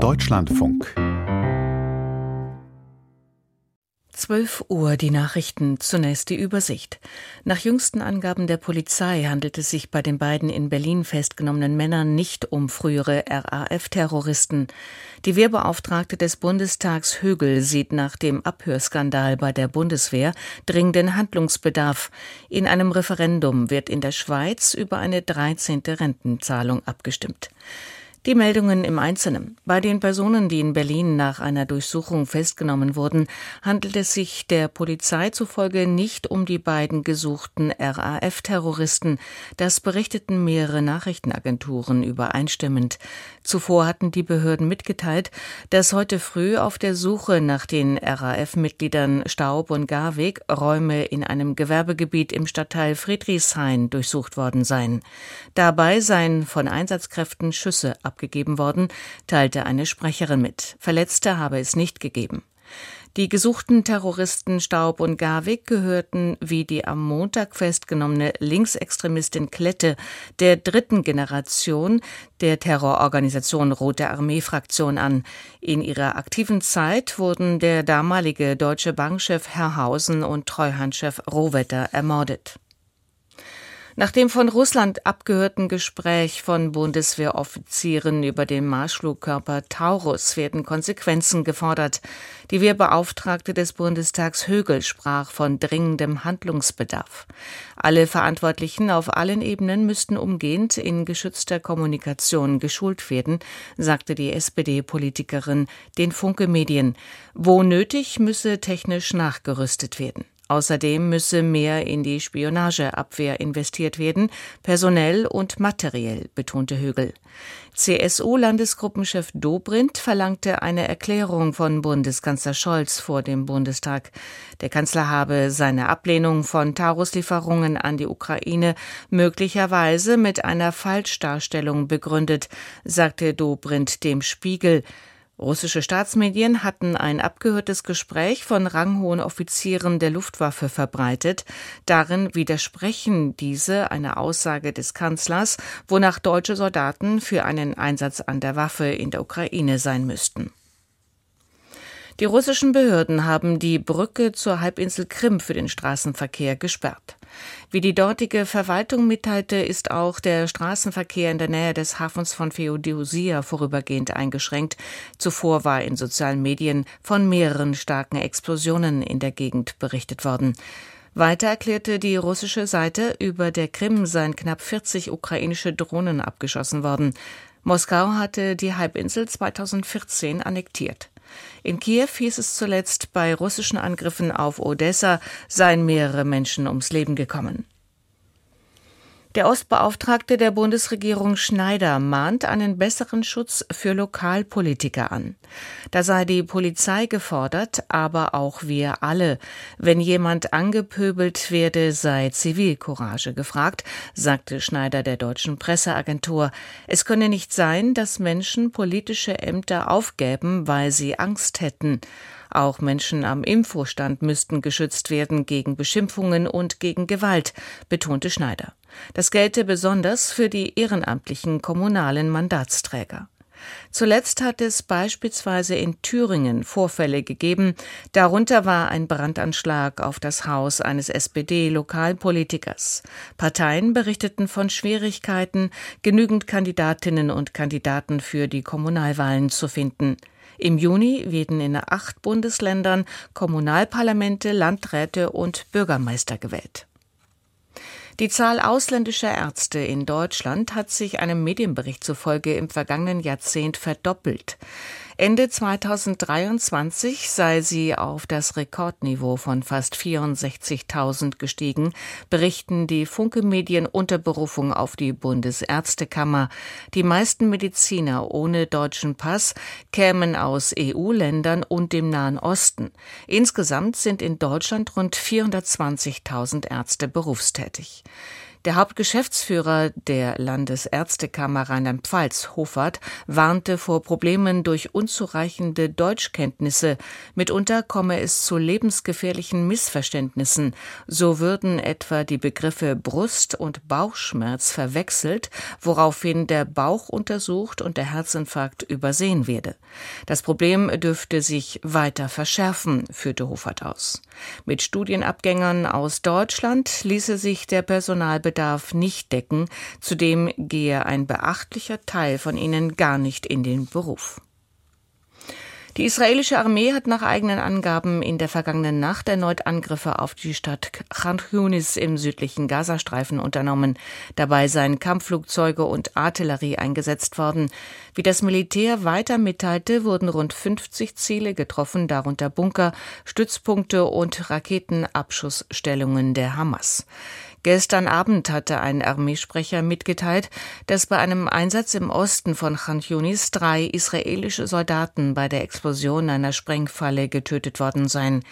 Deutschlandfunk 12 Uhr die Nachrichten, zunächst die Übersicht. Nach jüngsten Angaben der Polizei handelt es sich bei den beiden in Berlin festgenommenen Männern nicht um frühere RAF-Terroristen. Die Wehrbeauftragte des Bundestags Högel sieht nach dem Abhörskandal bei der Bundeswehr dringenden Handlungsbedarf. In einem Referendum wird in der Schweiz über eine 13. Rentenzahlung abgestimmt. Die Meldungen im Einzelnen. Bei den Personen, die in Berlin nach einer Durchsuchung festgenommen wurden, handelt es sich der Polizei zufolge nicht um die beiden gesuchten RAF-Terroristen. Das berichteten mehrere Nachrichtenagenturen übereinstimmend. Zuvor hatten die Behörden mitgeteilt, dass heute früh auf der Suche nach den RAF-Mitgliedern Staub und Garweg Räume in einem Gewerbegebiet im Stadtteil Friedrichshain durchsucht worden seien. Dabei seien von Einsatzkräften Schüsse abgegeben worden, teilte eine Sprecherin mit. Verletzte habe es nicht gegeben. Die gesuchten Terroristen Staub und Garwig gehörten wie die am Montag festgenommene Linksextremistin Klette der dritten Generation der Terrororganisation Rote Armee Fraktion an. In ihrer aktiven Zeit wurden der damalige deutsche Bankchef Herrhausen und Treuhandchef Rohwetter ermordet. Nach dem von Russland abgehörten Gespräch von Bundeswehroffizieren über den Marschflugkörper Taurus werden Konsequenzen gefordert. Die Wehrbeauftragte des Bundestags Högel sprach von dringendem Handlungsbedarf. Alle Verantwortlichen auf allen Ebenen müssten umgehend in geschützter Kommunikation geschult werden, sagte die SPD-Politikerin den Funke Medien. Wo nötig, müsse technisch nachgerüstet werden. Außerdem müsse mehr in die Spionageabwehr investiert werden, personell und materiell, betonte Högel. CSU-Landesgruppenchef Dobrindt verlangte eine Erklärung von Bundeskanzler Scholz vor dem Bundestag. Der Kanzler habe seine Ablehnung von Tauruslieferungen an die Ukraine möglicherweise mit einer Falschdarstellung begründet, sagte Dobrindt dem Spiegel. Russische Staatsmedien hatten ein abgehörtes Gespräch von ranghohen Offizieren der Luftwaffe verbreitet. Darin widersprechen diese einer Aussage des Kanzlers, wonach deutsche Soldaten für einen Einsatz an der Waffe in der Ukraine sein müssten. Die russischen Behörden haben die Brücke zur Halbinsel Krim für den Straßenverkehr gesperrt. Wie die dortige Verwaltung mitteilte, ist auch der Straßenverkehr in der Nähe des Hafens von Feodosia vorübergehend eingeschränkt. Zuvor war in sozialen Medien von mehreren starken Explosionen in der Gegend berichtet worden. Weiter erklärte die russische Seite, über der Krim seien knapp 40 ukrainische Drohnen abgeschossen worden. Moskau hatte die Halbinsel 2014 annektiert. In Kiew hieß es zuletzt, bei russischen Angriffen auf Odessa seien mehrere Menschen ums Leben gekommen. Der Ostbeauftragte der Bundesregierung Schneider mahnt einen besseren Schutz für Lokalpolitiker an. Da sei die Polizei gefordert, aber auch wir alle. Wenn jemand angepöbelt werde, sei Zivilcourage gefragt, sagte Schneider der deutschen Presseagentur. Es könne nicht sein, dass Menschen politische Ämter aufgäben, weil sie Angst hätten. Auch Menschen am Infostand müssten geschützt werden gegen Beschimpfungen und gegen Gewalt, betonte Schneider. Das gelte besonders für die ehrenamtlichen kommunalen Mandatsträger. Zuletzt hat es beispielsweise in Thüringen Vorfälle gegeben, darunter war ein Brandanschlag auf das Haus eines SPD-Lokalpolitikers. Parteien berichteten von Schwierigkeiten, genügend Kandidatinnen und Kandidaten für die Kommunalwahlen zu finden. Im Juni werden in acht Bundesländern Kommunalparlamente, Landräte und Bürgermeister gewählt. Die Zahl ausländischer Ärzte in Deutschland hat sich einem Medienbericht zufolge im vergangenen Jahrzehnt verdoppelt. Ende 2023 sei sie auf das Rekordniveau von fast 64.000 gestiegen, berichten die Funke Medien unter Berufung auf die Bundesärztekammer. Die meisten Mediziner ohne deutschen Pass kämen aus EU-Ländern und dem Nahen Osten. Insgesamt sind in Deutschland rund 420.000 Ärzte berufstätig. Der Hauptgeschäftsführer der Landesärztekammer Rheinland-Pfalz, Hofert, warnte vor Problemen durch unzureichende Deutschkenntnisse. Mitunter komme es zu lebensgefährlichen Missverständnissen. So würden etwa die Begriffe Brust- und Bauchschmerz verwechselt, woraufhin der Bauch untersucht und der Herzinfarkt übersehen werde. Das Problem dürfte sich weiter verschärfen, führte Hofert aus. Mit Studienabgängern aus Deutschland ließe sich der Personalbedarf Bedarf nicht decken, zudem gehe ein beachtlicher Teil von ihnen gar nicht in den Beruf. Die israelische Armee hat nach eigenen Angaben in der vergangenen Nacht erneut Angriffe auf die Stadt Khan Yunis im südlichen Gazastreifen unternommen. Dabei seien Kampfflugzeuge und Artillerie eingesetzt worden. Wie das Militär weiter mitteilte, wurden rund 50 Ziele getroffen, darunter Bunker, Stützpunkte und Raketenabschussstellungen der Hamas. Gestern Abend hatte ein Armeesprecher mitgeteilt, dass bei einem Einsatz im Osten von Khan Yunis drei israelische Soldaten bei der Explosion einer Sprengfalle getötet worden seien.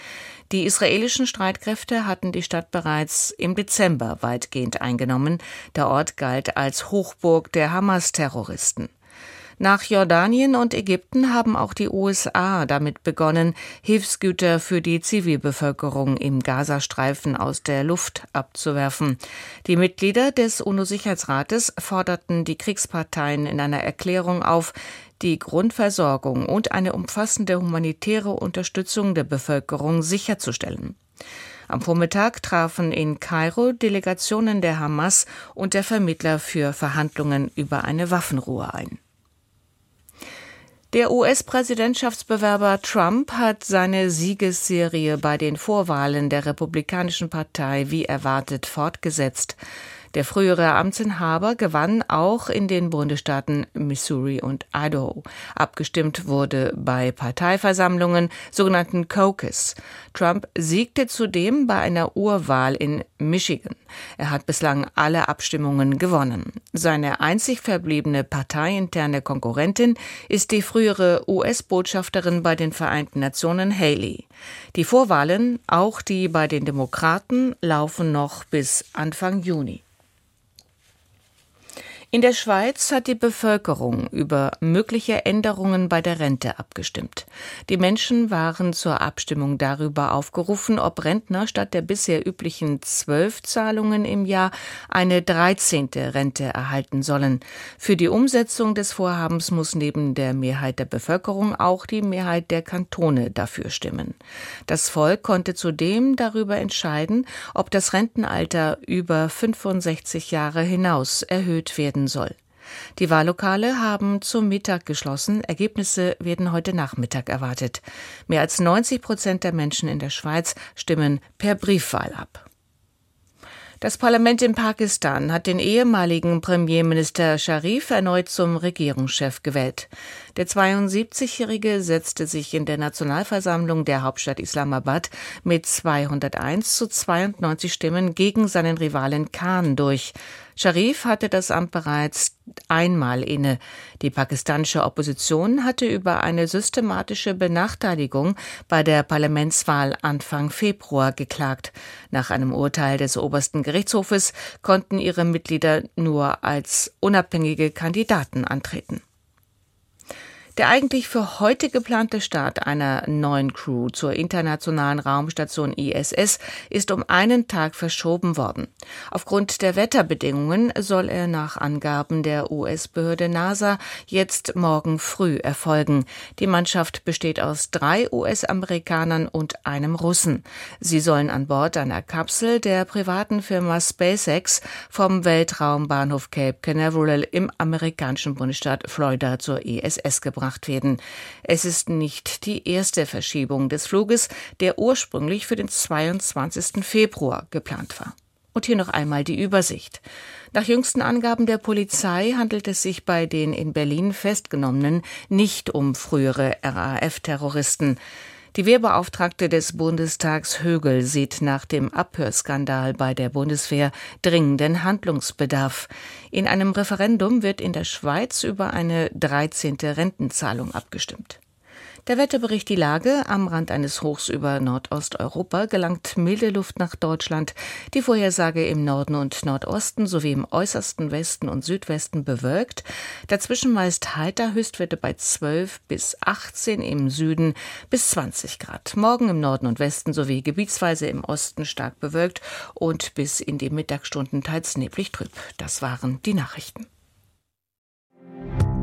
Die israelischen Streitkräfte hatten die Stadt bereits im Dezember weitgehend eingenommen. Der Ort galt als Hochburg der Hamas-Terroristen. Nach Jordanien und Ägypten haben auch die USA damit begonnen, Hilfsgüter für die Zivilbevölkerung im Gazastreifen aus der Luft abzuwerfen. Die Mitglieder des UNO-Sicherheitsrates forderten die Kriegsparteien in einer Erklärung auf, die Grundversorgung und eine umfassende humanitäre Unterstützung der Bevölkerung sicherzustellen. Am Vormittag trafen in Kairo Delegationen der Hamas und der Vermittler für Verhandlungen über eine Waffenruhe ein. Der US-Präsidentschaftsbewerber Trump hat seine Siegesserie bei den Vorwahlen der Republikanischen Partei wie erwartet fortgesetzt. Der frühere Amtsinhaber gewann auch in den Bundesstaaten Missouri und Idaho. Abgestimmt wurde bei Parteiversammlungen, sogenannten Caucus. Trump siegte zudem bei einer Urwahl in Michigan. Er hat bislang alle Abstimmungen gewonnen. Seine einzig verbliebene parteiinterne Konkurrentin ist die frühere US-Botschafterin bei den Vereinten Nationen Haley. Die Vorwahlen, auch die bei den Demokraten, laufen noch bis Anfang Juni. In der Schweiz hat die Bevölkerung über mögliche Änderungen bei der Rente abgestimmt. Die Menschen waren zur Abstimmung darüber aufgerufen, ob Rentner statt der bisher üblichen zwölf Zahlungen im Jahr eine dreizehnte Rente erhalten sollen. Für die Umsetzung des Vorhabens muss neben der Mehrheit der Bevölkerung auch die Mehrheit der Kantone dafür stimmen. Das Volk konnte zudem darüber entscheiden, ob das Rentenalter über 65 Jahre hinaus erhöht werden werden soll. Die Wahllokale haben zum Mittag geschlossen. Ergebnisse werden heute Nachmittag erwartet. Mehr als 90 Prozent der Menschen in der Schweiz stimmen per Briefwahl ab. Das Parlament in Pakistan hat den ehemaligen Premierminister Sharif erneut zum Regierungschef gewählt. Der 72-Jährige setzte sich in der Nationalversammlung der Hauptstadt Islamabad mit 201 zu 92 Stimmen gegen seinen Rivalen Khan durch. Sharif hatte das Amt bereits einmal inne. Die pakistanische Opposition hatte über eine systematische Benachteiligung bei der Parlamentswahl Anfang Februar geklagt. Nach einem Urteil des obersten Gerichtshofes konnten ihre Mitglieder nur als unabhängige Kandidaten antreten. Der eigentlich für heute geplante Start einer neuen Crew zur internationalen Raumstation ISS ist um einen Tag verschoben worden. Aufgrund der Wetterbedingungen soll er nach Angaben der US-Behörde NASA jetzt morgen früh erfolgen. Die Mannschaft besteht aus drei US-Amerikanern und einem Russen. Sie sollen an Bord einer Kapsel der privaten Firma SpaceX vom Weltraumbahnhof Cape Canaveral im amerikanischen Bundesstaat Florida zur ISS gebracht gemacht werden. Es ist nicht die erste Verschiebung des Fluges, der ursprünglich für den 22. Februar geplant war. Und hier noch einmal die Übersicht. Nach jüngsten Angaben der Polizei handelt es sich bei den in Berlin festgenommenen nicht um frühere RAF-Terroristen. Die Wehrbeauftragte des Bundestags Högel sieht nach dem Abhörskandal bei der Bundeswehr dringenden Handlungsbedarf. In einem Referendum wird in der Schweiz über eine 13. Rentenzahlung abgestimmt. Der Wetterbericht die Lage. Am Rand eines Hochs über Nordosteuropa gelangt milde Luft nach Deutschland. Die Vorhersage im Norden und Nordosten sowie im äußersten Westen und Südwesten bewölkt. Dazwischen meist heiter Höchstwerte bei 12 bis 18 im Süden bis 20 Grad. Morgen im Norden und Westen sowie gebietsweise im Osten stark bewölkt und bis in die Mittagsstunden teils neblig trüb. Das waren die Nachrichten.